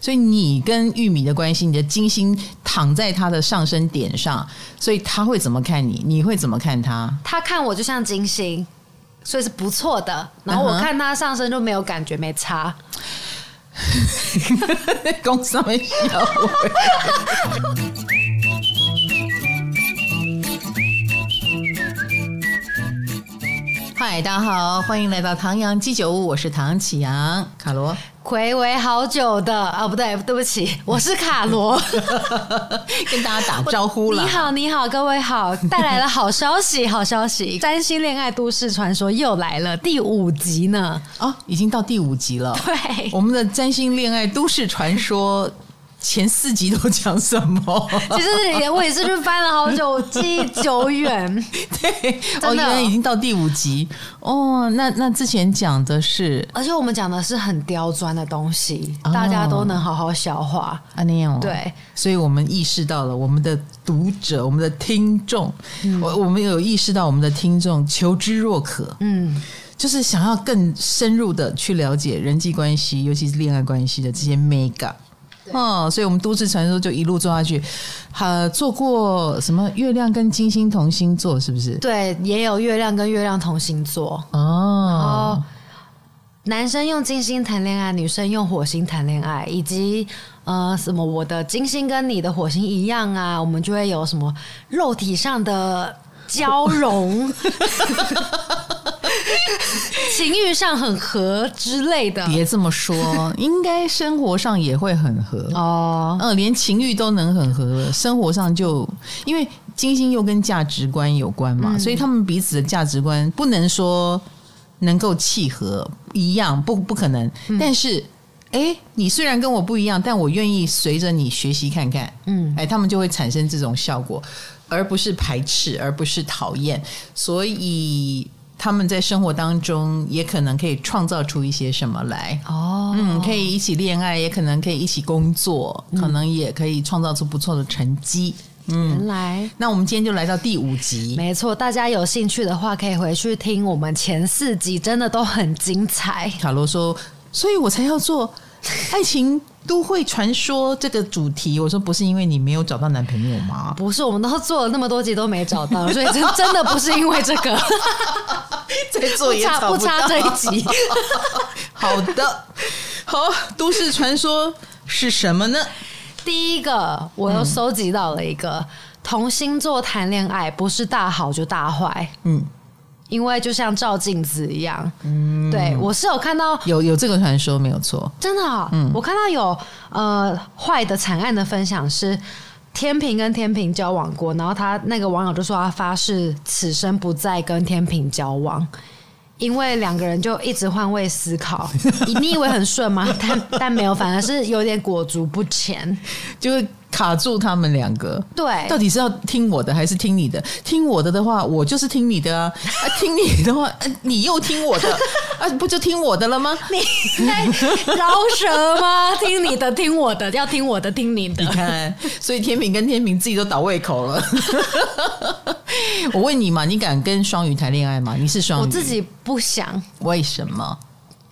所以你跟玉米的关系，你的金星躺在他的上升点上，所以他会怎么看你？你会怎么看他？他看我就像金星，所以是不错的。然后我看他上升就没有感觉，没差。公司没笑嗨，大家好，欢迎来到唐阳鸡酒屋，我是唐启阳，卡罗，暌违好久的啊、哦，不对，对不起，我是卡罗，跟大家打招呼了。你好，你好，各位好，带来了好消息，好消息，三星恋爱都市传说又来了第五集呢，哦，已经到第五集了，对，我们的占星恋爱都市传说。前四集都讲什么？其实我也是去翻了好久，记忆久远。对，哦，原来已经到第五集哦。那那之前讲的是，而且我们讲的是很刁钻的东西，哦、大家都能好好消化。啊，那样对，所以我们意识到了我们的读者、我们的听众，我、嗯、我们有意识到我们的听众求知若渴，嗯，就是想要更深入的去了解人际关系，尤其是恋爱关系的这些 mega。哦，所以我们都市传说就一路做下去，呃，做过什么月亮跟金星同星座是不是？对，也有月亮跟月亮同星座哦。男生用金星谈恋爱，女生用火星谈恋爱，以及呃什么我的金星跟你的火星一样啊，我们就会有什么肉体上的交融。情欲上很合之类的，别这么说，应该生活上也会很合哦。嗯，连情欲都能很合，生活上就因为金星又跟价值观有关嘛，嗯、所以他们彼此的价值观不能说能够契合一样，不不可能。嗯、但是，哎，你虽然跟我不一样，但我愿意随着你学习看看。嗯，哎，他们就会产生这种效果，而不是排斥，而不是讨厌。所以。他们在生活当中也可能可以创造出一些什么来。哦，嗯，可以一起恋爱，也可能可以一起工作，嗯、可能也可以创造出不错的成绩。嗯，原来，那我们今天就来到第五集，没错，大家有兴趣的话可以回去听我们前四集，真的都很精彩。卡罗说，所以我才要做 爱情。都会传说这个主题，我说不是因为你没有找到男朋友吗？不是，我们都做了那么多集都没找到，所以真真的不是因为这个。再做也差不差这一集。好的，好，都市传说是什么呢？第一个，我又收集到了一个、嗯、同星座谈恋爱不是大好就大坏。嗯。因为就像照镜子一样，嗯，对，我是有看到有有这个传说没有错，真的，哦，嗯，我看到有呃坏的惨案的分享是天平跟天平交往过，然后他那个网友就说他发誓此生不再跟天平交往，因为两个人就一直换位思考，你以为很顺吗？但但没有，反而是有点裹足不前，就是。卡住他们两个，对，到底是要听我的还是听你的？听我的的话，我就是听你的啊；啊听你的话，你又听我的 啊，不就听我的了吗？你在饶舌吗？听你的，听我的，要听我的，听你的。你看，所以天平跟天平自己都倒胃口了。我问你嘛，你敢跟双鱼谈恋爱吗？你是双鱼，我自己不想，为什么？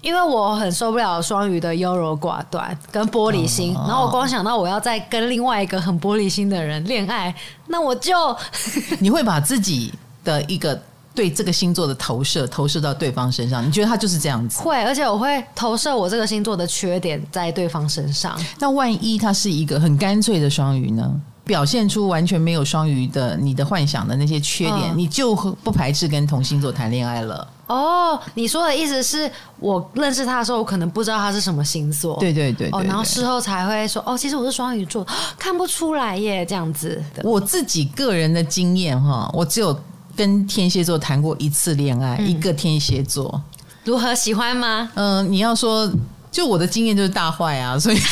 因为我很受不了双鱼的优柔寡断跟玻璃心，然后我光想到我要再跟另外一个很玻璃心的人恋爱，那我就 你会把自己的一个对这个星座的投射投射到对方身上，你觉得他就是这样子？会，而且我会投射我这个星座的缺点在对方身上。那万一他是一个很干脆的双鱼呢？表现出完全没有双鱼的你的幻想的那些缺点，嗯、你就不排斥跟同星座谈恋爱了。哦，你说的意思是我认识他的时候，我可能不知道他是什么星座。对对对，对，对，哦，然后事后才会说，哦，其实我是双鱼座，看不出来耶，这样子。我自己个人的经验哈，我只有跟天蝎座谈过一次恋爱，嗯、一个天蝎座。如何喜欢吗？嗯、呃，你要说，就我的经验就是大坏啊，所以。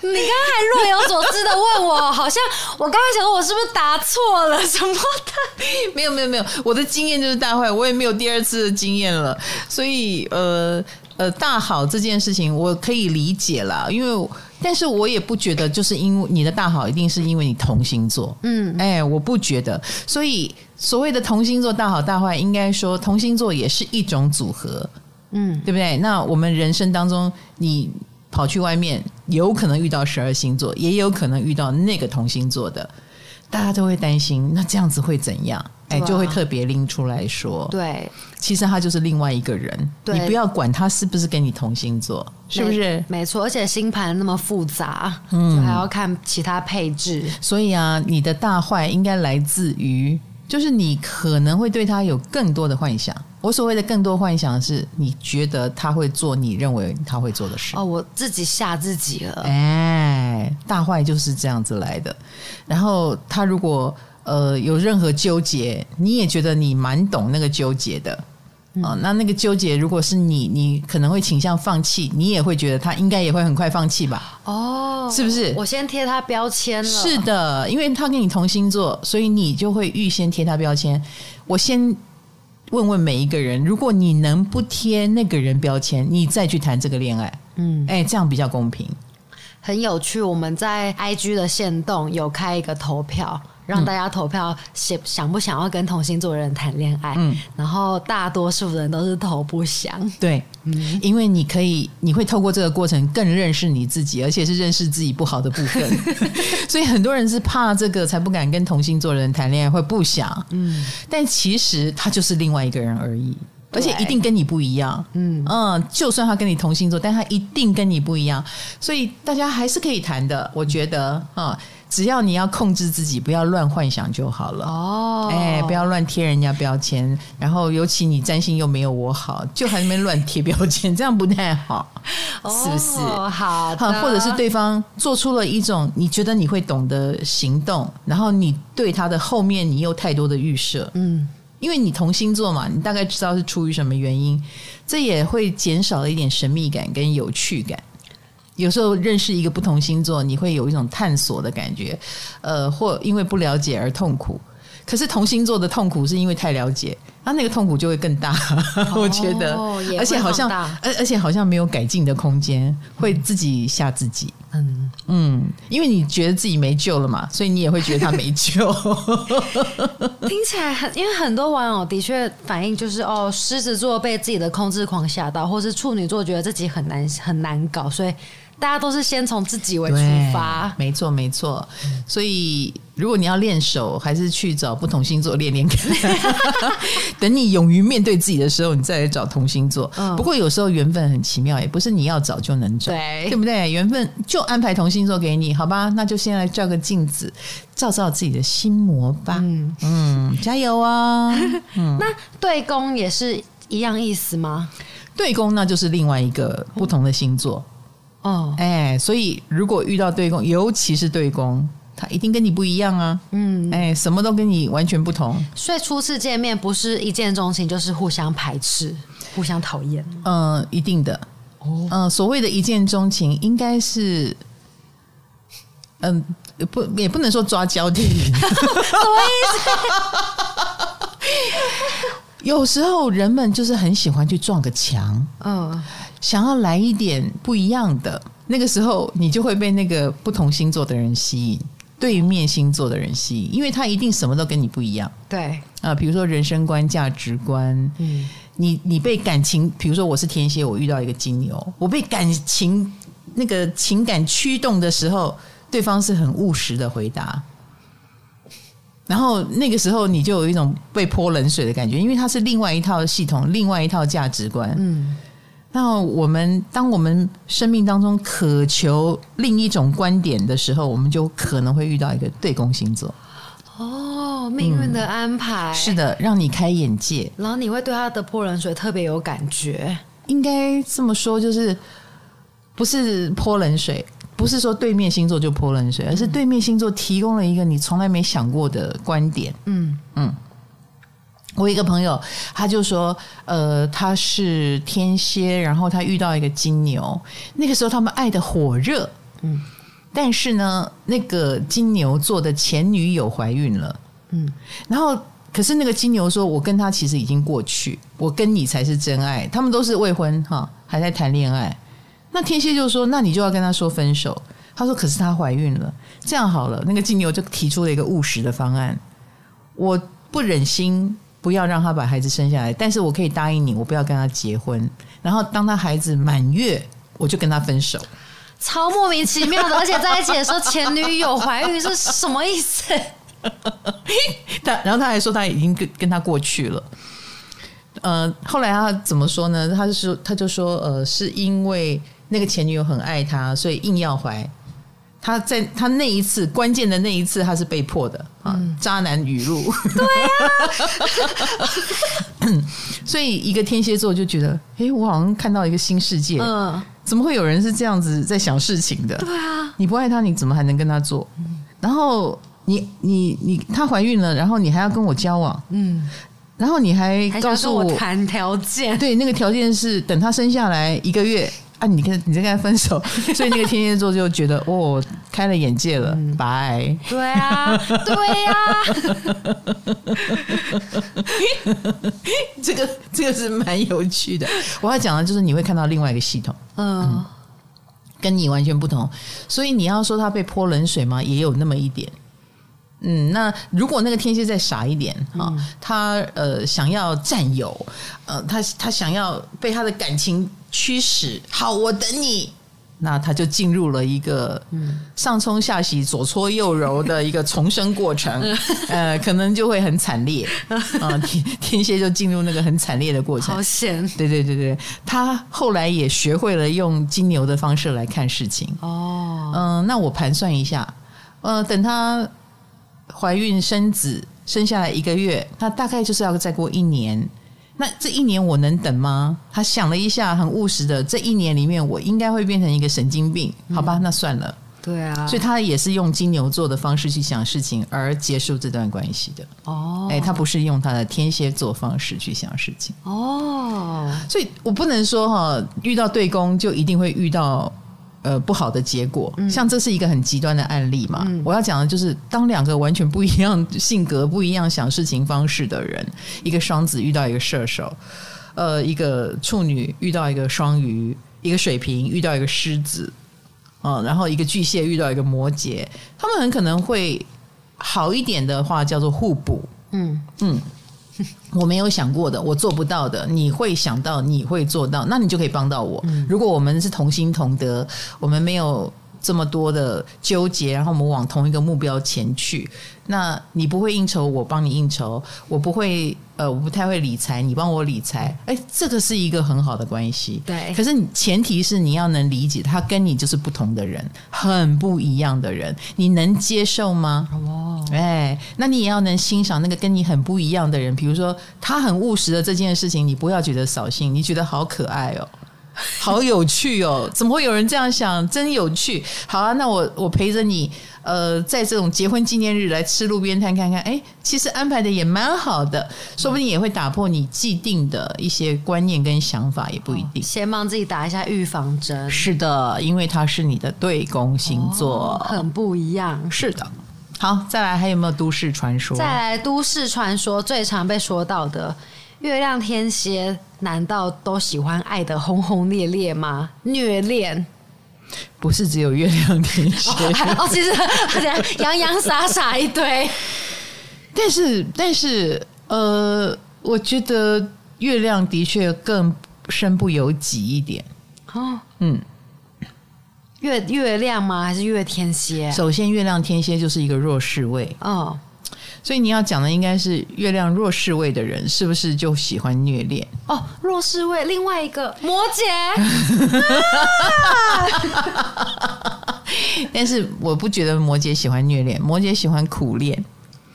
你刚刚还若有所思的问我，好像我刚刚想说，我是不是答错了什么的？没有没有没有，我的经验就是大坏，我也没有第二次的经验了。所以呃呃，大好这件事情我可以理解啦，因为但是我也不觉得就是因为你的大好一定是因为你同星座，嗯，哎，我不觉得。所以所谓的同星座大好大坏，应该说同星座也是一种组合。嗯，对不对？那我们人生当中，你跑去外面，有可能遇到十二星座，也有可能遇到那个同星座的，大家都会担心，那这样子会怎样？哎，就会特别拎出来说。对，其实他就是另外一个人，对你不要管他是不是跟你同星座，是不是？没错，而且星盘那么复杂，嗯，就还要看其他配置。所以啊，你的大坏应该来自于。就是你可能会对他有更多的幻想。我所谓的更多幻想是，你觉得他会做你认为他会做的事。哦，我自己吓自己了。哎，大坏就是这样子来的。然后他如果呃有任何纠结，你也觉得你蛮懂那个纠结的。哦，那那个纠结，如果是你，你可能会倾向放弃，你也会觉得他应该也会很快放弃吧？哦，是不是？我先贴他标签了。是的，因为他跟你同星座，所以你就会预先贴他标签。我先问问每一个人，如果你能不贴那个人标签，你再去谈这个恋爱，嗯，哎，这样比较公平。很有趣，我们在 IG 的线动有开一个投票。让大家投票想想不想要跟同星座的人谈恋爱，嗯，然后大多数人都是投不想，对，嗯，因为你可以，你会透过这个过程更认识你自己，而且是认识自己不好的部分，所以很多人是怕这个才不敢跟同星座的人谈恋爱，会不想，嗯，但其实他就是另外一个人而已，而且一定跟你不一样，嗯。嗯，就算他跟你同星座，但他一定跟你不一样，所以大家还是可以谈的，我觉得啊。只要你要控制自己，不要乱幻想就好了。哦，哎，不要乱贴人家标签，然后尤其你占星又没有我好，就还没乱贴标签，这样不太好，是不是？哦，好的，或者是对方做出了一种你觉得你会懂的行动，然后你对他的后面你有太多的预设，嗯，因为你同星座嘛，你大概知道是出于什么原因，这也会减少了一点神秘感跟有趣感。有时候认识一个不同星座，你会有一种探索的感觉，呃，或因为不了解而痛苦。可是同星座的痛苦是因为太了解，他那个痛苦就会更大。哦、我觉得，而且好像，而而且好像没有改进的空间，会自己吓自己。嗯嗯，因为你觉得自己没救了嘛，所以你也会觉得他没救。听起来很，因为很多网友的确反应就是哦，狮子座被自己的控制狂吓到，或是处女座觉得自己很难很难搞，所以。大家都是先从自己为出发，没错没错。所以如果你要练手，还是去找不同星座练练看。等你勇于面对自己的时候，你再来找同星座。嗯、不过有时候缘分很奇妙，也不是你要找就能找，对，对不对？缘分就安排同星座给你，好吧？那就先来照个镜子，照照自己的心魔吧。嗯嗯，加油啊！嗯、那对宫也是一样意思吗？对宫那就是另外一个不同的星座。哦，哎，所以如果遇到对宫，尤其是对宫，他一定跟你不一样啊。嗯，哎，什么都跟你完全不同。所以初次见面不是一见钟情，就是互相排斥、互相讨厌。嗯，一定的。哦，嗯，所谓的一见钟情，应该是，嗯，不，也不能说抓交替。什么意思？有时候人们就是很喜欢去撞个墙。嗯。想要来一点不一样的，那个时候你就会被那个不同星座的人吸引，对面星座的人吸引，因为他一定什么都跟你不一样。对啊，比如说人生观、价值观，嗯，你你被感情，比如说我是天蝎，我遇到一个金牛，我被感情那个情感驱动的时候，对方是很务实的回答，然后那个时候你就有一种被泼冷水的感觉，因为它是另外一套系统，另外一套价值观，嗯。那我们当我们生命当中渴求另一种观点的时候，我们就可能会遇到一个对宫星座。哦，命运的安排、嗯、是的，让你开眼界，然后你会对他的泼冷水特别有感觉。应该这么说，就是不是泼冷水，不是说对面星座就泼冷水，而是对面星座提供了一个你从来没想过的观点。嗯嗯。我一个朋友，他就说，呃，他是天蝎，然后他遇到一个金牛，那个时候他们爱的火热，嗯，但是呢，那个金牛座的前女友怀孕了，嗯，然后可是那个金牛说，我跟他其实已经过去，我跟你才是真爱，他们都是未婚哈，还在谈恋爱。那天蝎就说，那你就要跟他说分手。他说，可是她怀孕了，这样好了，那个金牛就提出了一个务实的方案，我不忍心。不要让他把孩子生下来，但是我可以答应你，我不要跟他结婚。然后当他孩子满月，我就跟他分手。超莫名其妙的，而且在一起的时候前女友怀孕是什么意思？他然后他还说他已经跟跟他过去了。呃，后来他怎么说呢？他就说他就说呃，是因为那个前女友很爱他，所以硬要怀。他在他那一次关键的那一次，他是被迫的啊，嗯、渣男语录。对啊，所以一个天蝎座就觉得，哎，我好像看到一个新世界。嗯，怎么会有人是这样子在想事情的？对啊，你不爱他，你怎么还能跟他做？然后你你你，她怀孕了，然后你还要跟我交往，嗯，然后你还告诉我谈条件，对，那个条件是等他生下来一个月。啊，你跟你在跟他分手，所以那个天蝎座就觉得哦，开了眼界了，拜、对啊，对呀、啊，这个这个是蛮有趣的。我要讲的就是你会看到另外一个系统，嗯，嗯，跟你完全不同。所以你要说他被泼冷水吗？也有那么一点。嗯，那如果那个天蝎再傻一点啊，嗯、他呃想要占有，呃，他他想要被他的感情驱使，好，我等你，那他就进入了一个上冲下洗、左搓右揉的一个重生过程，呃，可能就会很惨烈。啊、呃，天天蝎就进入那个很惨烈的过程，好险，对对对对，他后来也学会了用金牛的方式来看事情。哦，嗯、呃，那我盘算一下，呃，等他。怀孕生子，生下来一个月，那大概就是要再过一年。那这一年我能等吗？他想了一下，很务实的，这一年里面我应该会变成一个神经病，好吧？嗯、那算了。对啊，所以他也是用金牛座的方式去想事情，而结束这段关系的。哦，哎，他不是用他的天蝎座方式去想事情。哦，所以我不能说哈，遇到对宫就一定会遇到。呃，不好的结果，像这是一个很极端的案例嘛。嗯、我要讲的就是，当两个完全不一样性格、不一样想事情方式的人，一个双子遇到一个射手，呃，一个处女遇到一个双鱼，一个水瓶遇到一个狮子，嗯、呃，然后一个巨蟹遇到一个摩羯，他们很可能会好一点的话叫做互补。嗯嗯。我没有想过的，我做不到的，你会想到，你会做到，那你就可以帮到我。如果我们是同心同德，我们没有。这么多的纠结，然后我们往同一个目标前去。那你不会应酬，我帮你应酬；我不会，呃，我不太会理财，你帮我理财。哎，这个是一个很好的关系。对。可是前提是你要能理解，他跟你就是不同的人，很不一样的人，你能接受吗？哦。哎，那你也要能欣赏那个跟你很不一样的人。比如说，他很务实的这件事情，你不要觉得扫兴，你觉得好可爱哦。好有趣哦！怎么会有人这样想？真有趣。好啊，那我我陪着你，呃，在这种结婚纪念日来吃路边摊看看。哎，其实安排的也蛮好的，说不定也会打破你既定的一些观念跟想法，也不一定。先帮自己打一下预防针。是的，因为它是你的对宫星座，哦，很不一样。是的。好，再来还有没有都市传说？再来都市传说最常被说到的。月亮天蝎难道都喜欢爱的轰轰烈烈吗？虐恋不是只有月亮天蝎 哦，哦，其实 洋洋洒洒一堆。但是，但是，呃，我觉得月亮的确更身不由己一点。哦，嗯，月月亮吗？还是月天蝎？首先，月亮天蝎就是一个弱势位。哦。所以你要讲的应该是月亮弱势位的人，是不是就喜欢虐恋？哦，弱势位，另外一个 摩羯。但是我不觉得摩羯喜欢虐恋，摩羯喜欢苦恋。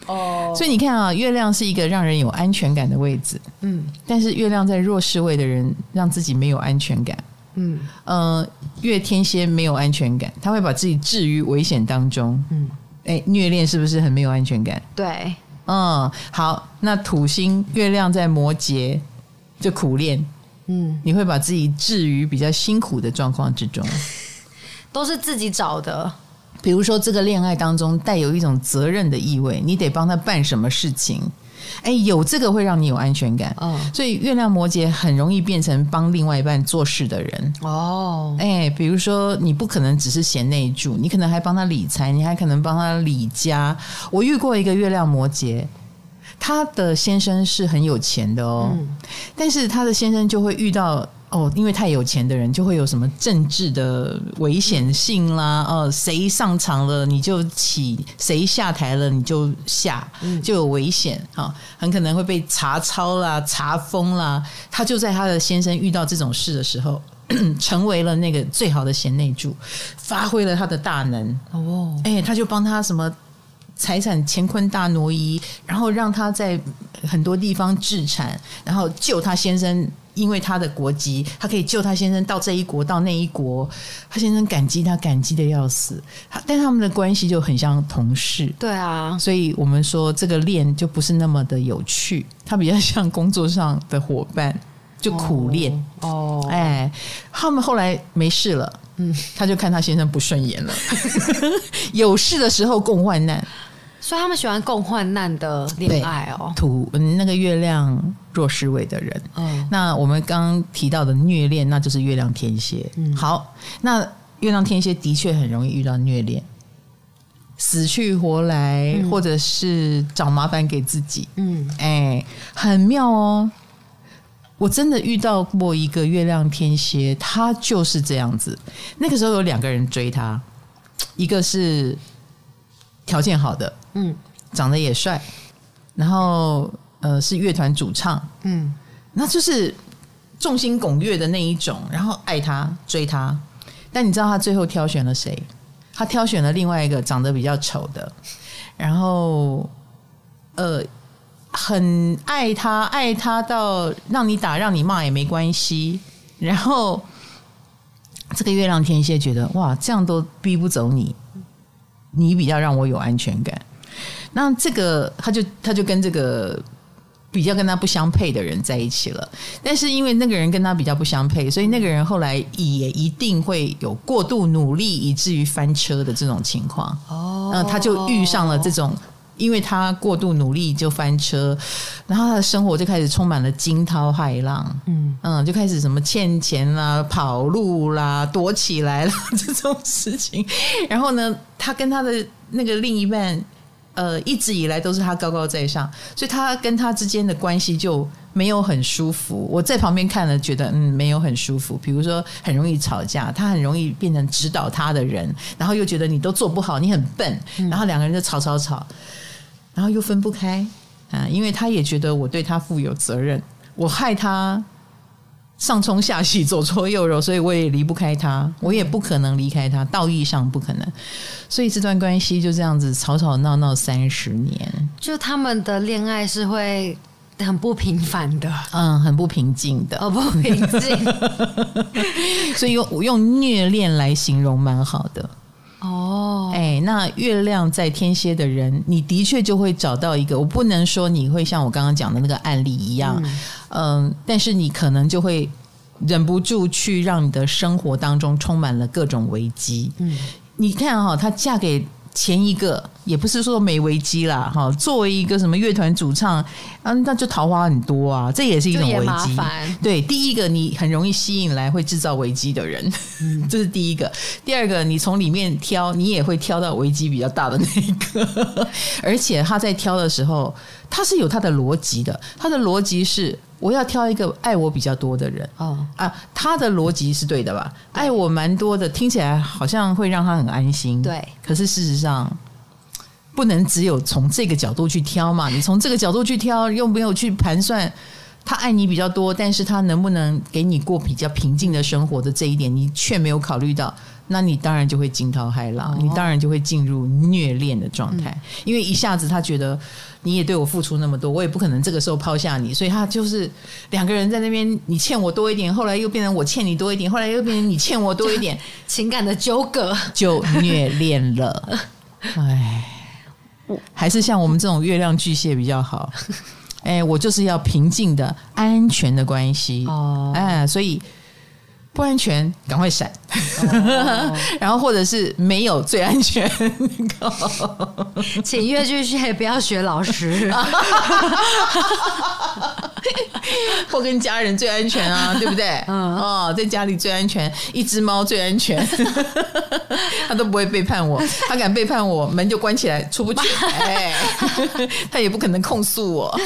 哦，所以你看啊，月亮是一个让人有安全感的位置。嗯，但是月亮在弱势位的人，让自己没有安全感。嗯，呃，月天蝎没有安全感，他会把自己置于危险当中。嗯。哎，虐恋是不是很没有安全感？对，嗯，好，那土星月亮在摩羯就苦恋，嗯，你会把自己置于比较辛苦的状况之中，都是自己找的。比如说，这个恋爱当中带有一种责任的意味，你得帮他办什么事情。哎，有这个会让你有安全感，哦，所以月亮摩羯很容易变成帮另外一半做事的人哦。哎，比如说你不可能只是贤内助，你可能还帮他理财，你还可能帮他理家。我遇过一个月亮摩羯，他的先生是很有钱的哦，嗯、但是他的先生就会遇到哦，因为太有钱的人就会有什么政治的危险性啦，哦，谁上场了你就起，谁下台了你就下，就有危险啊、哦，很可能会被查抄啦、查封啦。他就在他的先生遇到这种事的时候，成为了那个最好的贤内助，发挥了他的大能哦，哎，他就帮他什么。财产乾坤大挪移，然后让他在很多地方置产，然后救他先生，因为他的国籍，他可以救他先生到这一国到那一国，他先生感激他，感激的要死。但他们的关系就很像同事，对啊，所以我们说这个恋就不是那么的有趣，他比较像工作上的伙伴，就苦恋哦。哎，他们后来没事了。嗯，他就看他先生不顺眼了，有事的时候共患难，所以他们喜欢共患难的恋爱哦。土那个月亮弱势位的人，嗯，那我们刚刚提到的虐恋，那就是月亮天蝎。嗯，好，那月亮天蝎的确很容易遇到虐恋，死去活来，嗯、或者是找麻烦给自己。嗯，哎，很妙哦。我真的遇到过一个月亮天蝎，他就是这样子。那个时候有两个人追他，一个是条件好的，嗯，长得也帅，然后呃是乐团主唱，嗯，那就是众星拱月的那一种，然后爱他追他。但你知道他最后挑选了谁？他挑选了另外一个长得比较丑的，然后呃。很爱他，爱他到让你打让你骂也没关系。然后这个月亮天蝎觉得哇，这样都逼不走你，你比较让我有安全感。那这个他就他就跟这个比较跟他不相配的人在一起了。但是因为那个人跟他比较不相配，所以那个人后来也一定会有过度努力以至于翻车的这种情况。哦，那他就遇上了这种。因为他过度努力就翻车，然后他的生活就开始充满了惊涛骇浪，嗯嗯，就开始什么欠钱啦、跑路啦、躲起来啦这种事情。然后呢，他跟他的那个另一半，呃，一直以来都是他高高在上，所以他跟他之间的关系就没有很舒服。我在旁边看了，觉得嗯，没有很舒服。比如说，很容易吵架，他很容易变成指导他的人，然后又觉得你都做不好，你很笨，然后两个人就吵吵吵。然后又分不开啊，因为他也觉得我对他负有责任，我害他上冲下洗，左搓右揉，所以我也离不开他，我也不可能离开他，道义上不可能，所以这段关系就这样子吵吵闹闹三十年。就他们的恋爱是会很不平凡的，嗯，很不平静的，哦，不平静，所以用用虐恋来形容蛮好的。哦，哎，那月亮在天蝎的人，你的确就会找到一个。我不能说你会像我刚刚讲的那个案例一样，嗯，嗯，但是你可能就会忍不住去让你的生活当中充满了各种危机。嗯，你看哈，她嫁给。前一个也不是说没危机啦，哈，作为一个什么乐团主唱，嗯，那就桃花很多啊，这也是一种危机。对，第一个你很容易吸引来会制造危机的人，嗯，这是第一个。第二个，你从里面挑，你也会挑到危机比较大的那一个。而且他在挑的时候，他是有他的逻辑的，他的逻辑是。我要挑一个爱我比较多的人哦啊，他的逻辑是对的吧？爱我蛮多的，听起来好像会让他很安心。对，可是事实上不能只有从这个角度去挑嘛。你从这个角度去挑，又没有去盘算他爱你比较多，但是他能不能给你过比较平静的生活的这一点，你却没有考虑到。那你当然就会惊涛骇浪，你当然就会进入虐恋的状态，因为一下子他觉得你也对我付出那么多，我也不可能这个时候抛下你，所以他就是两个人在那边，你欠我多一点，后来又变成我欠你多一点，后来又变成你欠我多一点，情感的纠葛就虐恋了。哎，还是像我们这种月亮巨蟹比较好。哎，我就是要平静的、安全的关系哦。哎，所以。不安全，赶快闪！哦、然后或者是没有最安全，请越剧学不要学老师。或跟家人最安全啊，对不对？嗯哦，在家里最安全，一只猫最安全，他都不会背叛我，他敢背叛我，门就关起来，出不去。哎，他也不可能控诉我。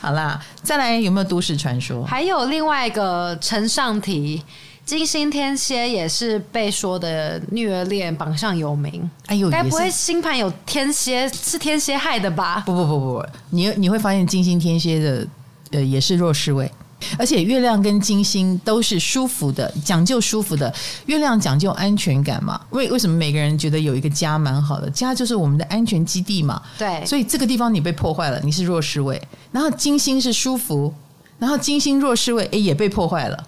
好啦，再来有没有都市传说？还有另外一个陈上题。金星天蝎也是被说的虐恋榜上有名。哎呦，该不会星盘有天蝎是天蝎害的吧？不不不不，你你会发现金星天蝎的呃也是弱势位，而且月亮跟金星都是舒服的，讲究舒服的。月亮讲究安全感嘛，为为什么每个人觉得有一个家蛮好的？家就是我们的安全基地嘛。对，所以这个地方你被破坏了，你是弱势位。然后金星是舒服，然后金星弱势位诶也被破坏了。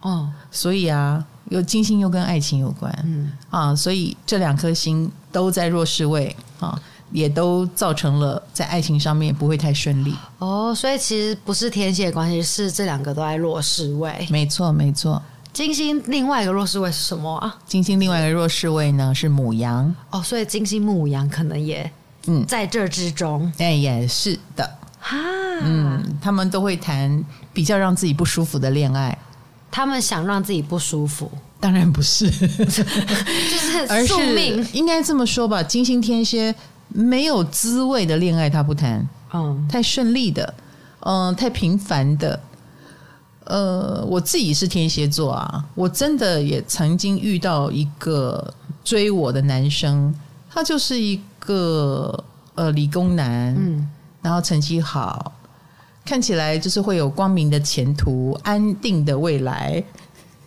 哦，所以啊，有金星又跟爱情有关，嗯啊，所以这两颗星都在弱势位啊，也都造成了在爱情上面不会太顺利。哦，所以其实不是天蝎的关系，是这两个都在弱势位。没错，没错。金星另外一个弱势位是什么啊？金星另外一个弱势位呢是母羊。哦，所以金星母羊可能也嗯在这之中。哎、嗯，也是的。哈，嗯，他们都会谈比较让自己不舒服的恋爱。他们想让自己不舒服，当然不是，就是宿命。而是应该这么说吧，金星天蝎没有滋味的恋爱他不谈，嗯，太顺利的，嗯、呃，太平凡的。呃，我自己是天蝎座啊，我真的也曾经遇到一个追我的男生，他就是一个呃理工男，嗯，然后成绩好。看起来就是会有光明的前途、安定的未来，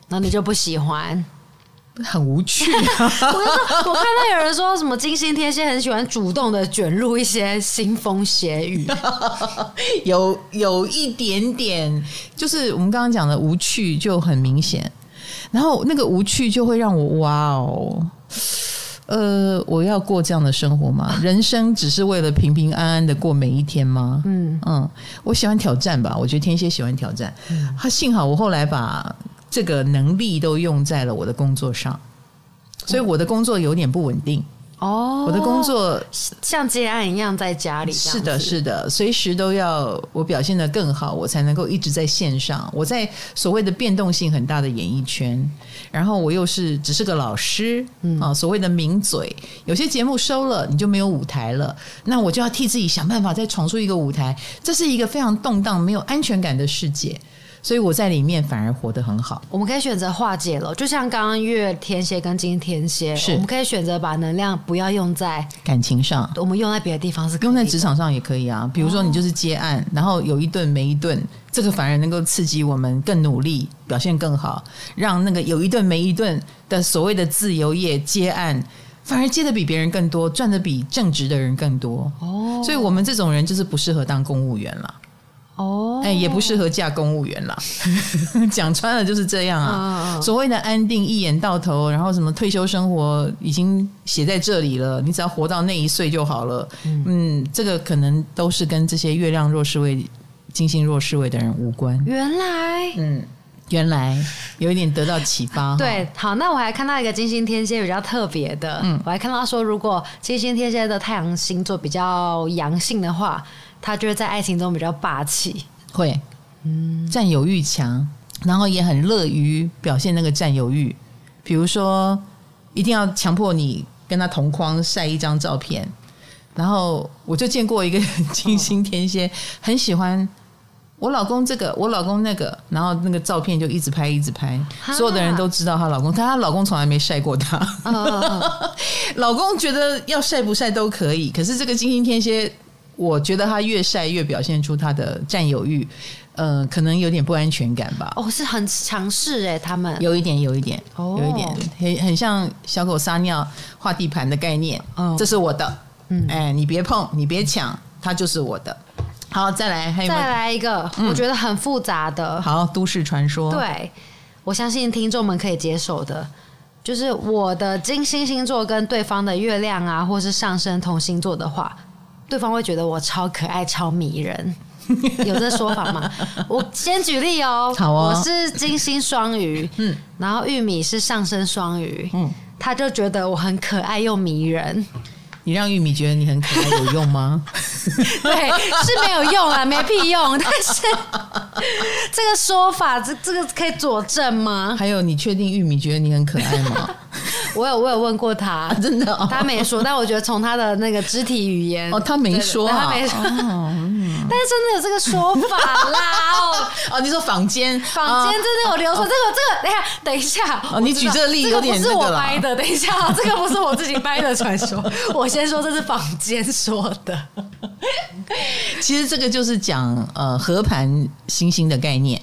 那你就不喜欢？很无趣啊。我 我看到有人说什么金星天蝎很喜欢主动的卷入一些腥风血雨，有有一点点，就是我们刚刚讲的无趣就很明显，然后那个无趣就会让我哇哦。呃，我要过这样的生活吗？人生只是为了平平安安的过每一天吗？嗯嗯，我喜欢挑战吧。我觉得天蝎喜欢挑战。他、嗯、幸好我后来把这个能力都用在了我的工作上，所以我的工作有点不稳定。哦，我的工作像接案一样在家里，是的，是的，随时都要我表现得更好，我才能够一直在线上。我在所谓的变动性很大的演艺圈，然后我又是只是个老师，嗯啊，所谓的名嘴，有些节目收了，你就没有舞台了，那我就要替自己想办法再闯出一个舞台。这是一个非常动荡、没有安全感的世界。所以我在里面反而活得很好。我们可以选择化解了，就像刚刚月天蝎跟金天蝎，是我们可以选择把能量不要用在感情上，我们用在别的地方是用在职场上也可以啊。比如说你就是接案，哦、然后有一顿没一顿，这个反而能够刺激我们更努力，表现更好，让那个有一顿没一顿的所谓的自由业接案，反而接的比别人更多，赚的比正职的人更多。哦，所以我们这种人就是不适合当公务员了。哦，哎，也不适合嫁公务员啦。讲穿了就是这样啊。Oh. 所谓的安定一眼到头，然后什么退休生活已经写在这里了，你只要活到那一岁就好了。嗯，嗯，这个可能都是跟这些月亮弱势位、金星弱势位的人无关。原来，嗯，原来有一点得到启发。对，好，那我还看到一个金星天蝎比较特别的，嗯，我还看到说，如果金星天蝎的太阳星座比较阳性的话。他就是在爱情中比较霸气，会，嗯，占有欲强，然后也很乐于表现那个占有欲。比如说，一定要强迫你跟他同框晒一张照片，然后我就见过一个金星天蝎，哦、很喜欢我老公这个，我老公那个，然后那个照片就一直拍一直拍，所有的人都知道她老公，但她老公从来没晒过她。老公觉得要晒不晒都可以，可是这个金星天蝎。我觉得他越晒越表现出他的占有欲，呃，可能有点不安全感吧。哦，是很强势哎，他们有一点，有一点，哦、有一点，很很像小狗撒尿画地盘的概念。哦，这是我的，嗯，哎，你别碰，你别抢，它就是我的。好，再来，还有，再来一个，嗯、我觉得很复杂的。好，都市传说。对，我相信听众们可以接受的，就是我的金星星座跟对方的月亮啊，或是上升同星座的话。对方会觉得我超可爱、超迷人，有这说法吗？我先举例哦。好哦，我是金星双鱼，嗯，然后玉米是上升双鱼，嗯，他就觉得我很可爱又迷人。你让玉米觉得你很可爱有用吗？对，是没有用啊，没屁用。但是这个说法，这这个可以佐证吗？还有，你确定玉米觉得你很可爱吗？我有，我有问过他，啊、真的、哦，他没说。但我觉得从他的那个肢体语言，哦，他没说、啊，他没说。但是真的有这个说法啦！哦，哦，你说坊间，坊间真的有流传、哦、这个，这个，等一下，等一下。哦，你举这个例子有点这个不是我掰的，等一下，这个不是我自己掰的传说。我先说这是坊间说的。其实这个就是讲呃和盘星星的概念。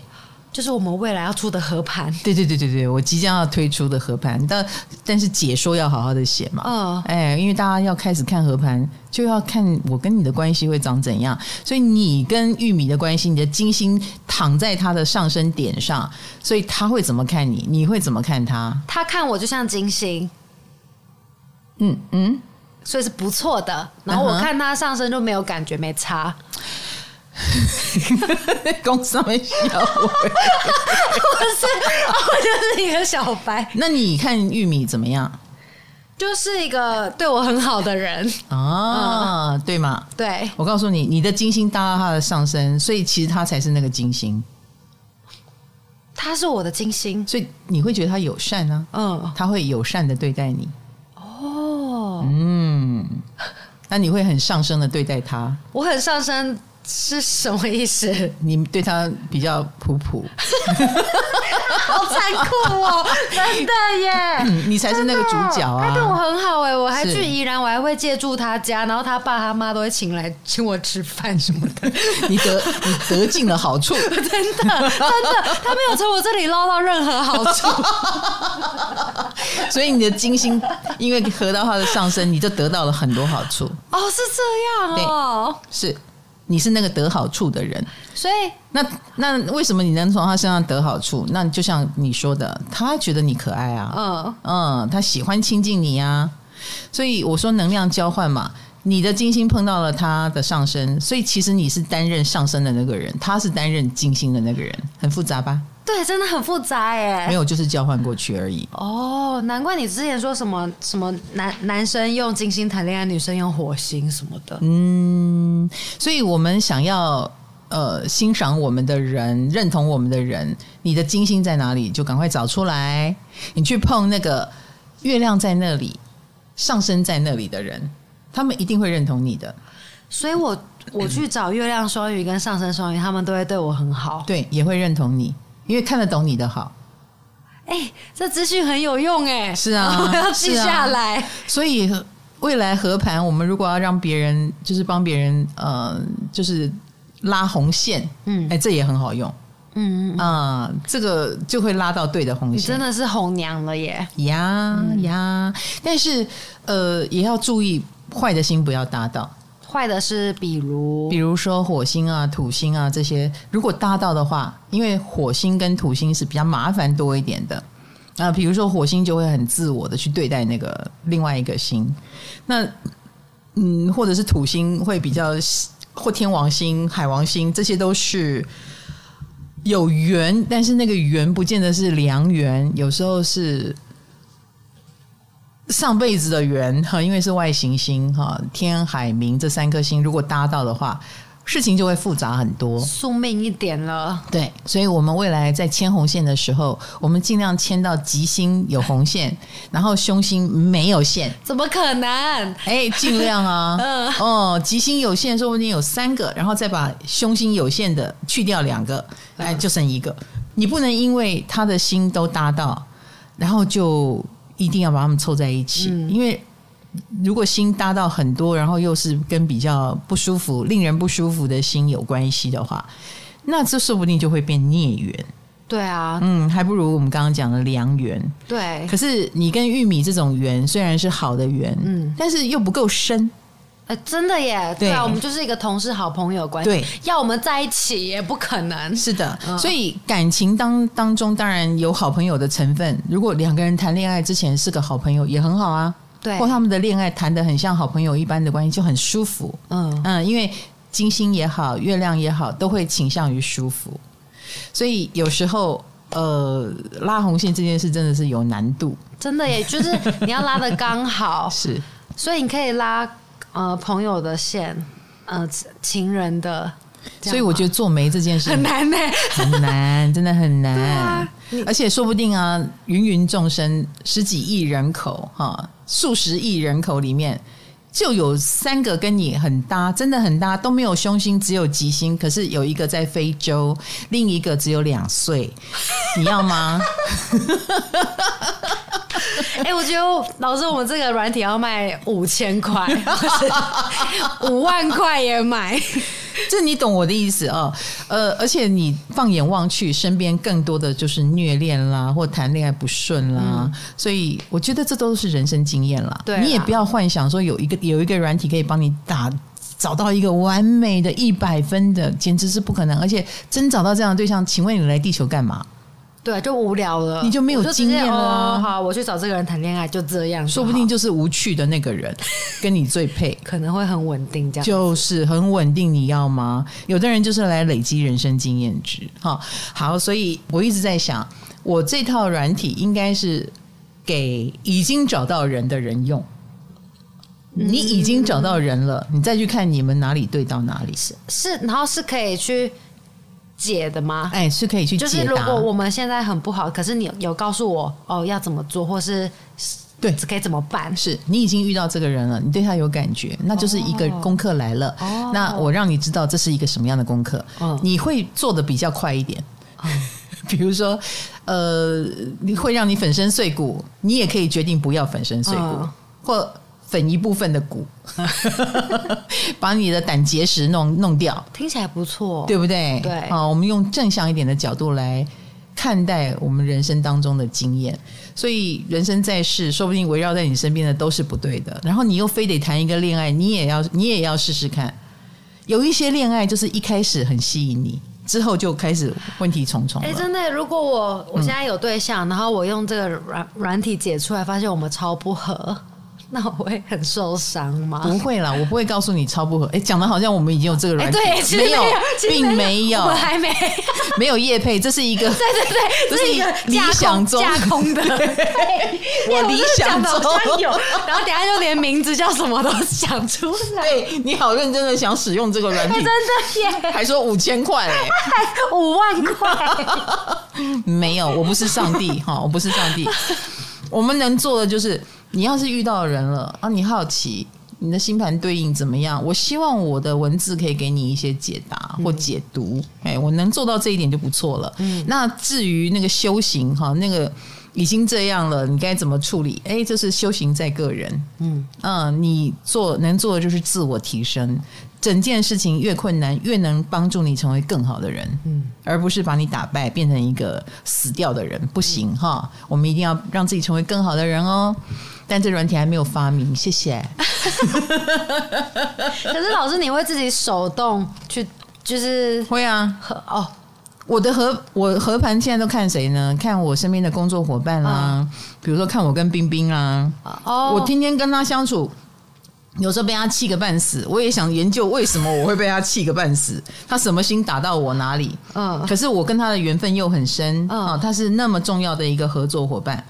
就是我们未来要出的合盘，对对对对对，我即将要推出的合盘，但但是解说要好好的写嘛，嗯，哎，因为大家要开始看合盘，就要看我跟你的关系会长怎样，所以你跟玉米的关系，你的金星躺在他的上升点上，所以他会怎么看你，你会怎么看他？他看我就像金星，嗯嗯，所以是不错的，然后我看他上升就没有感觉，没差。公司没笑我，我是我就是一个小白。那你看玉米怎么样？就是一个对我很好的人啊，嗯、对吗？对，我告诉你，你的金星搭到他的上身，所以其实他才是那个金星。他是我的金星，所以你会觉得他友善呢、啊？嗯，他会友善的对待你。哦，嗯，那你会很上升的对待他？我很上升。是什么意思？你对他比较普普，好残酷哦！真的耶，嗯、你才是那个主角啊！他对我很好哎，我还去宜兰，我还会借住他家，然后他爸他妈都会请来请我吃饭什么的。你得你得尽了好处，真的真的，他没有从我这里捞到任何好处，所以你的金星因为合到他的上升，你就得到了很多好处。哦，是这样哦，是。你是那个得好处的人，所以那那为什么你能从他身上得好处？那就像你说的，他觉得你可爱啊，嗯嗯，他喜欢亲近你啊，所以我说能量交换嘛，你的金星碰到了他的上升，所以其实你是担任上升的那个人，他是担任金星的那个人，很复杂吧？对，真的很复杂哎。没有，就是交换过去而已。哦，难怪你之前说什么什么男男生用金星谈恋爱，女生用火星什么的。嗯，所以我们想要呃欣赏我们的人，认同我们的人，你的金星在哪里，就赶快找出来。你去碰那个月亮在那里、上升在那里的人，他们一定会认同你的。所以我我去找月亮双鱼跟上升双鱼，他们都会对我很好，对，也会认同你。因为看得懂你的好，哎、欸，这资讯很有用哎，是啊，我 要记下来。啊、所以未来合盘，我们如果要让别人，就是帮别人，呃，就是拉红线，嗯，哎、欸，这也很好用，嗯嗯啊、呃，这个就会拉到对的红线，你真的是红娘了耶，呀呀！但是呃，也要注意坏的心不要搭到。坏的是，比如比如说火星啊、土星啊这些，如果搭到的话，因为火星跟土星是比较麻烦多一点的啊。比如说火星就会很自我的去对待那个另外一个星，那嗯，或者是土星会比较或天王星、海王星，这些都是有缘，但是那个缘不见得是良缘，有时候是。上辈子的缘哈，因为是外行星哈，天海明这三颗星如果搭到的话，事情就会复杂很多，宿命一点了。对，所以我们未来在牵红线的时候，我们尽量牵到吉星有红线，然后凶星没有线。怎么可能？哎，尽量啊。嗯哦，吉星有线，说不定有三个，然后再把凶星有线的去掉两个，哎，就剩一个。你不能因为他的心都搭到，然后就。一定要把他们凑在一起，嗯，因为如果心搭到很多，然后又是跟比较不舒服、令人不舒服的心有关系的话，那这说不定就会变孽缘。对啊，嗯，还不如我们刚刚讲的良缘。对，可是你跟玉米这种缘虽然是好的缘，嗯，但是又不够深。哎，真的耶！对啊，我们就是一个同事、好朋友关系。对，要我们在一起也不可能。是的，所以感情当当中当然有好朋友的成分。如果两个人谈恋爱之前是个好朋友，也很好啊。对，或他们的恋爱谈得很像好朋友一般的关系，就很舒服。嗯嗯，因为金星也好，月亮也好，都会倾向于舒服。所以有时候，呃，拉红线这件事真的是有难度。真的耶，就是你要拉的刚好。是，所以你可以拉。呃，朋友的线，呃情人的。所以我觉得做媒这件事很难呢，很难，真的很难。而且说不定啊，芸芸众生，十几亿人口，哈，数十亿人口里面，就有三个跟你很搭，真的很搭，都没有凶星，只有吉星。可是有一个在非洲，另一个只有两岁，你要吗？哎、欸，我觉得老师，我们这个软体要卖五千块，五万块也买。这你懂我的意思啊？呃，而且你放眼望去，身边更多的就是虐恋啦，或谈恋爱不顺啦，嗯、所以我觉得这都是人生经验啦。对啦，你也不要幻想说有一个有一个软体可以帮你打找到一个完美的一百分的，简直是不可能。而且真找到这样的对象，请问你来地球干嘛？对，就无聊了，你就没有经验了、哦。好，我去找这个人谈恋爱，就这样，说不定就是无趣的那个人 跟你最配，可能会很稳定，这样就是很稳定。你要吗？有的人就是来累积人生经验值。哈，好，所以我一直在想，我这套软体应该是给已经找到人的人用。嗯、你已经找到人了，你再去看你们哪里对到哪里是是，然后是可以去。解的吗？哎，是可以去解。就是如果我们现在很不好，可是你有告诉我哦要怎么做，或是对可以怎么办？是你已经遇到这个人了，你对他有感觉，那就是一个功课来了。哦，那我让你知道这是一个什么样的功课，哦，你会做的比较快一点。哦，比如说，呃，你会让你粉身碎骨，你也可以决定不要粉身碎骨，哦，或。粉一部分的骨，把你的胆结石弄弄掉，听起来不错，对不对？对，啊，我们用正向一点的角度来看待我们人生当中的经验，所以人生在世，说不定围绕在你身边的都是不对的。然后你又非得谈一个恋爱，你也要你也要试试看。有一些恋爱就是一开始很吸引你，之后就开始问题重重。哎，真的，如果我我现在有对象，嗯、然后我用这个软软体解出来，发现我们超不合。那我会很受伤吗？不会啦，我不会告诉你超不合。哎，讲的好像我们已经有这个软体，对，没有，并没有，我还没 没有业配，这是一个，对对对，这是一个理想中架空的。我理想中有，然后等下就连名字叫什么都想出来。对，你好认真的想使用这个软体，真的耶，还说五千块，哎，五万块，没有，我不是上帝哈，我不是上帝，我们能做的就是。你要是遇到人了啊，你好奇你的星盘对应怎么样？我希望我的文字可以给你一些解答或解读。哎、嗯，我能做到这一点就不错了。嗯，那至于那个修行哈，那个已经这样了，你该怎么处理？哎，这是修行在个人。嗯嗯，你做能做的就是自我提升。整件事情越困难，越能帮助你成为更好的人，嗯，而不是把你打败，变成一个死掉的人，不行哈。我们一定要让自己成为更好的人哦。但这软体还没有发明，谢谢。可是老师，你会自己手动去，就是会啊。哦，我的和我合盘现在都看谁呢？看我身边的工作伙伴啦、啊，嗯、比如说看我跟冰冰啊。哦，我天天跟他相处。有时候被他气个半死，我也想研究为什么我会被他气个半死。他什么心打到我哪里？嗯，可是我跟他的缘分又很深啊、嗯，他是那么重要的一个合作伙伴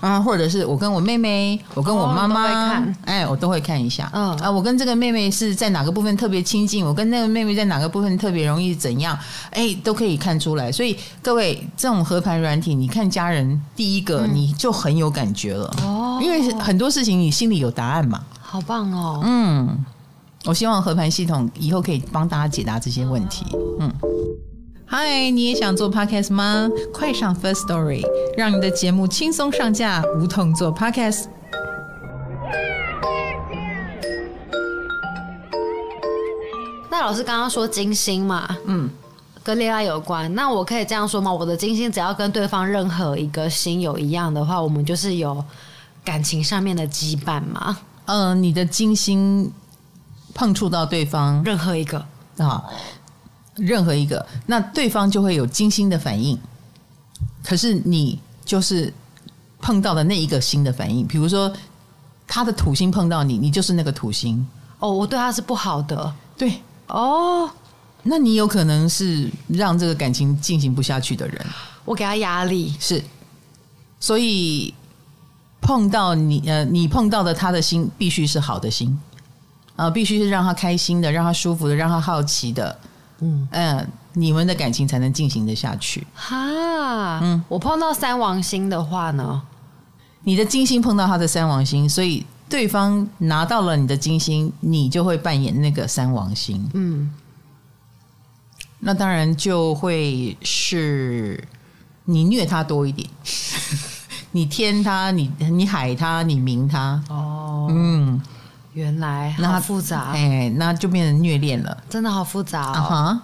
啊，或者是我跟我妹妹，我跟我妈妈，哦、哎，我都会看一下。嗯啊，我跟这个妹妹是在哪个部分特别亲近？我跟那个妹妹在哪个部分特别容易怎样？哎，都可以看出来。所以各位，这种合盘软体，你看家人第一个你就很有感觉了哦，因为很多事情你心里有答案嘛。好棒哦！嗯，我希望和盘系统以后可以帮大家解答这些问题。嗯，嗨，你也想做 Podcast 吗？快上 First Story，让你的节目轻松上架，无痛做 Podcast。那老师刚刚说金星嘛，嗯，跟恋爱有关。那我可以这样说吗？我的金星只要跟对方任何一个星有一样的话，我们就是有感情上面的羁绊吗？嗯、呃，你的金星碰触到对方任何一个啊，任何一个，那对方就会有金星的反应。可是你就是碰到的那一个星的反应，比如说他的土星碰到你，你就是那个土星。哦，我对他是不好的。对，哦，那你有可能是让这个感情进行不下去的人。我给他压力，是，所以。碰到你呃，你碰到的他的心必须是好的心。呃，必须是让他开心的，让他舒服的，让他好奇的，嗯。嗯、呃，你们的感情才能进行的下去。哈，嗯，我碰到三王星的话呢，你的金星碰到他的三王星，所以对方拿到了你的金星，你就会扮演那个三王星。嗯，那当然就会是你虐他多一点，你天他，你你海他，你明他。哦，嗯。原来好复杂，哎，那就变成虐恋了，真的好复杂啊，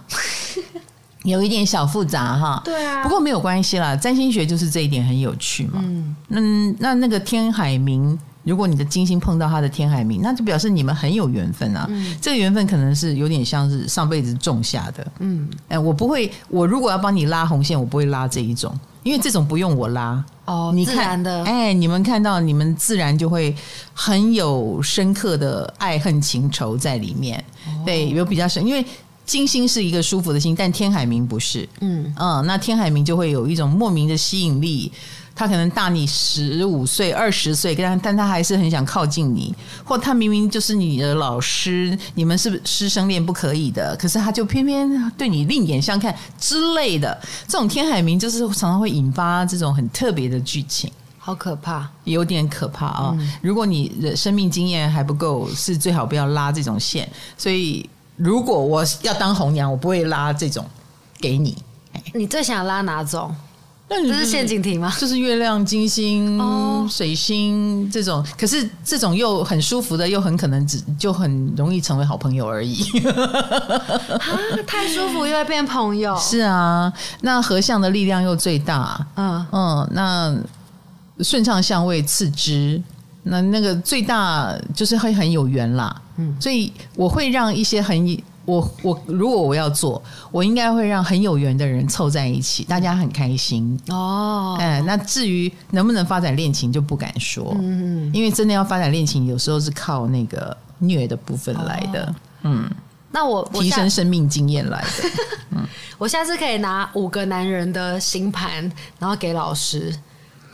有一点小复杂哈。对啊，不过没有关系啦，占星学就是这一点很有趣嘛。嗯，那那那个天海冥，如果你的金星碰到他的天海明，那就表示你们很有缘分啊。嗯，这个缘分可能是有点像是上辈子种下的。嗯，哎，我不会，我如果要帮你拉红线，我不会拉这一种，因为这种不用我拉。哦，你看的，哎，你们看到，你们自然就会很有深刻的爱恨情仇在里面。哦、对，有比较深，因为金星是一个舒服的星，但天海明不是。嗯嗯，那天海明就会有一种莫名的吸引力。他可能大你十五岁、二十岁，但但他还是很想靠近你，或他明明就是你的老师，你们是师生恋不可以的，可是他就偏偏对你另眼相看之类的。这种天海明就是常常会引发这种很特别的剧情，好可怕，有点可怕啊、哦！嗯、如果你的生命经验还不够，是最好不要拉这种线。所以，如果我要当红娘，我不会拉这种给你。你最想拉哪种？这是陷阱题吗？就是月亮、金星、哦、水星这种，可是这种又很舒服的，又很可能只就很容易成为好朋友而已。啊，太舒服又会变朋友。是啊，那合相的力量又最大。嗯嗯，那顺畅相位次之，那那个最大就是会很有缘啦。嗯，所以我会让一些很。我我如果我要做，我应该会让很有缘的人凑在一起，大家很开心哦。哎，那至于能不能发展恋情，就不敢说。嗯，因为真的要发展恋情，有时候是靠那个虐的部分来的。哦、嗯，那我，我提升生命经验来的。嗯，我下次可以拿五个男人的星盘，然后给老师。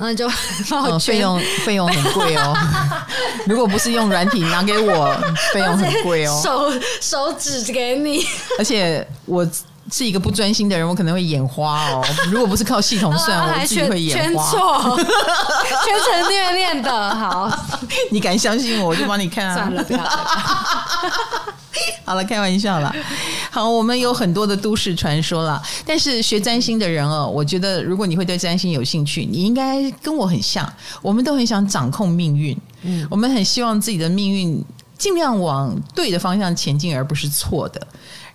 那就 费用 费用很贵哦。如果不是用软体拿给我，费用很贵哦。手手指给你，而且我是一个不专心的人，我可能会眼花哦。如果不是靠系统算，我自己会眼花。错，全程虐恋的好，你敢相信我，我就帮你看啊。算了，不要了。好了，开玩笑了。好，我们有很多的都市传说了，但是学占星的人哦，我觉得如果你会对占星有兴趣，你应该跟我很像，我们都很想掌控命运，嗯，我们很希望自己的命运尽量往对的方向前进，而不是错的，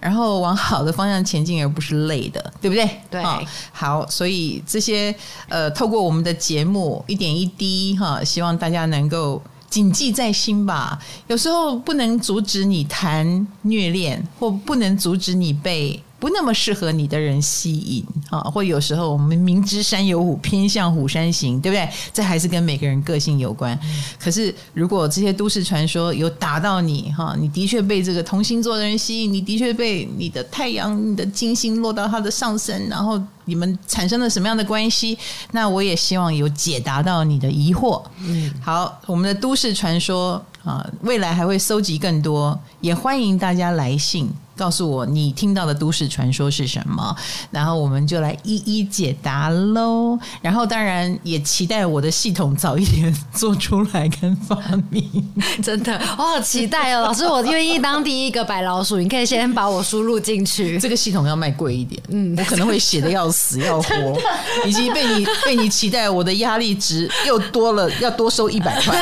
然后往好的方向前进，而不是累的，对不对？对，好，所以这些呃，透过我们的节目一点一滴哈，希望大家能够。谨记在心吧，有时候不能阻止你谈虐恋，或不能阻止你被不那么适合你的人吸引啊，或有时候我们明知山有虎，偏向虎山行，对不对？这还是跟每个人个性有关。嗯、可是如果这些都市传说有打到你哈，你的确被这个同星座的人吸引，你的确被你的太阳、你的金星落到他的上升，然后你们产生了什么样的关系？那我也希望有解答到你的疑惑。嗯，好，我们的都市传说啊，未来还会搜集更多，也欢迎大家来信。告诉我你听到的都市传说是什么，然后我们就来一一解答喽。然后当然也期待我的系统早一点做出来跟发明。真的，我好期待哦！老师，我愿意当第一个白老鼠，你可以先把我输入进去。这个系统要卖贵一点，嗯，我可能会写的要死要活，以及被你被你期待，我的压力值又多了，要多收一百块。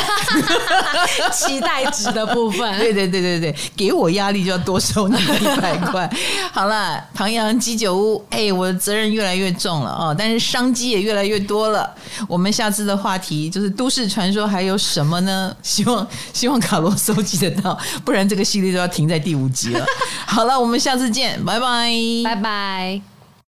期待值的部分，对对对对对，给我压力就要多收你。一百块，好了，唐阳鸡酒屋，哎，我的责任越来越重了哦，但是商机也越来越多了。我们下次的话题就是都市传说还有什么呢？希望 希望卡罗搜集得到，不然这个系列都要停在第五集了。好了，我们下次见，拜拜，拜拜。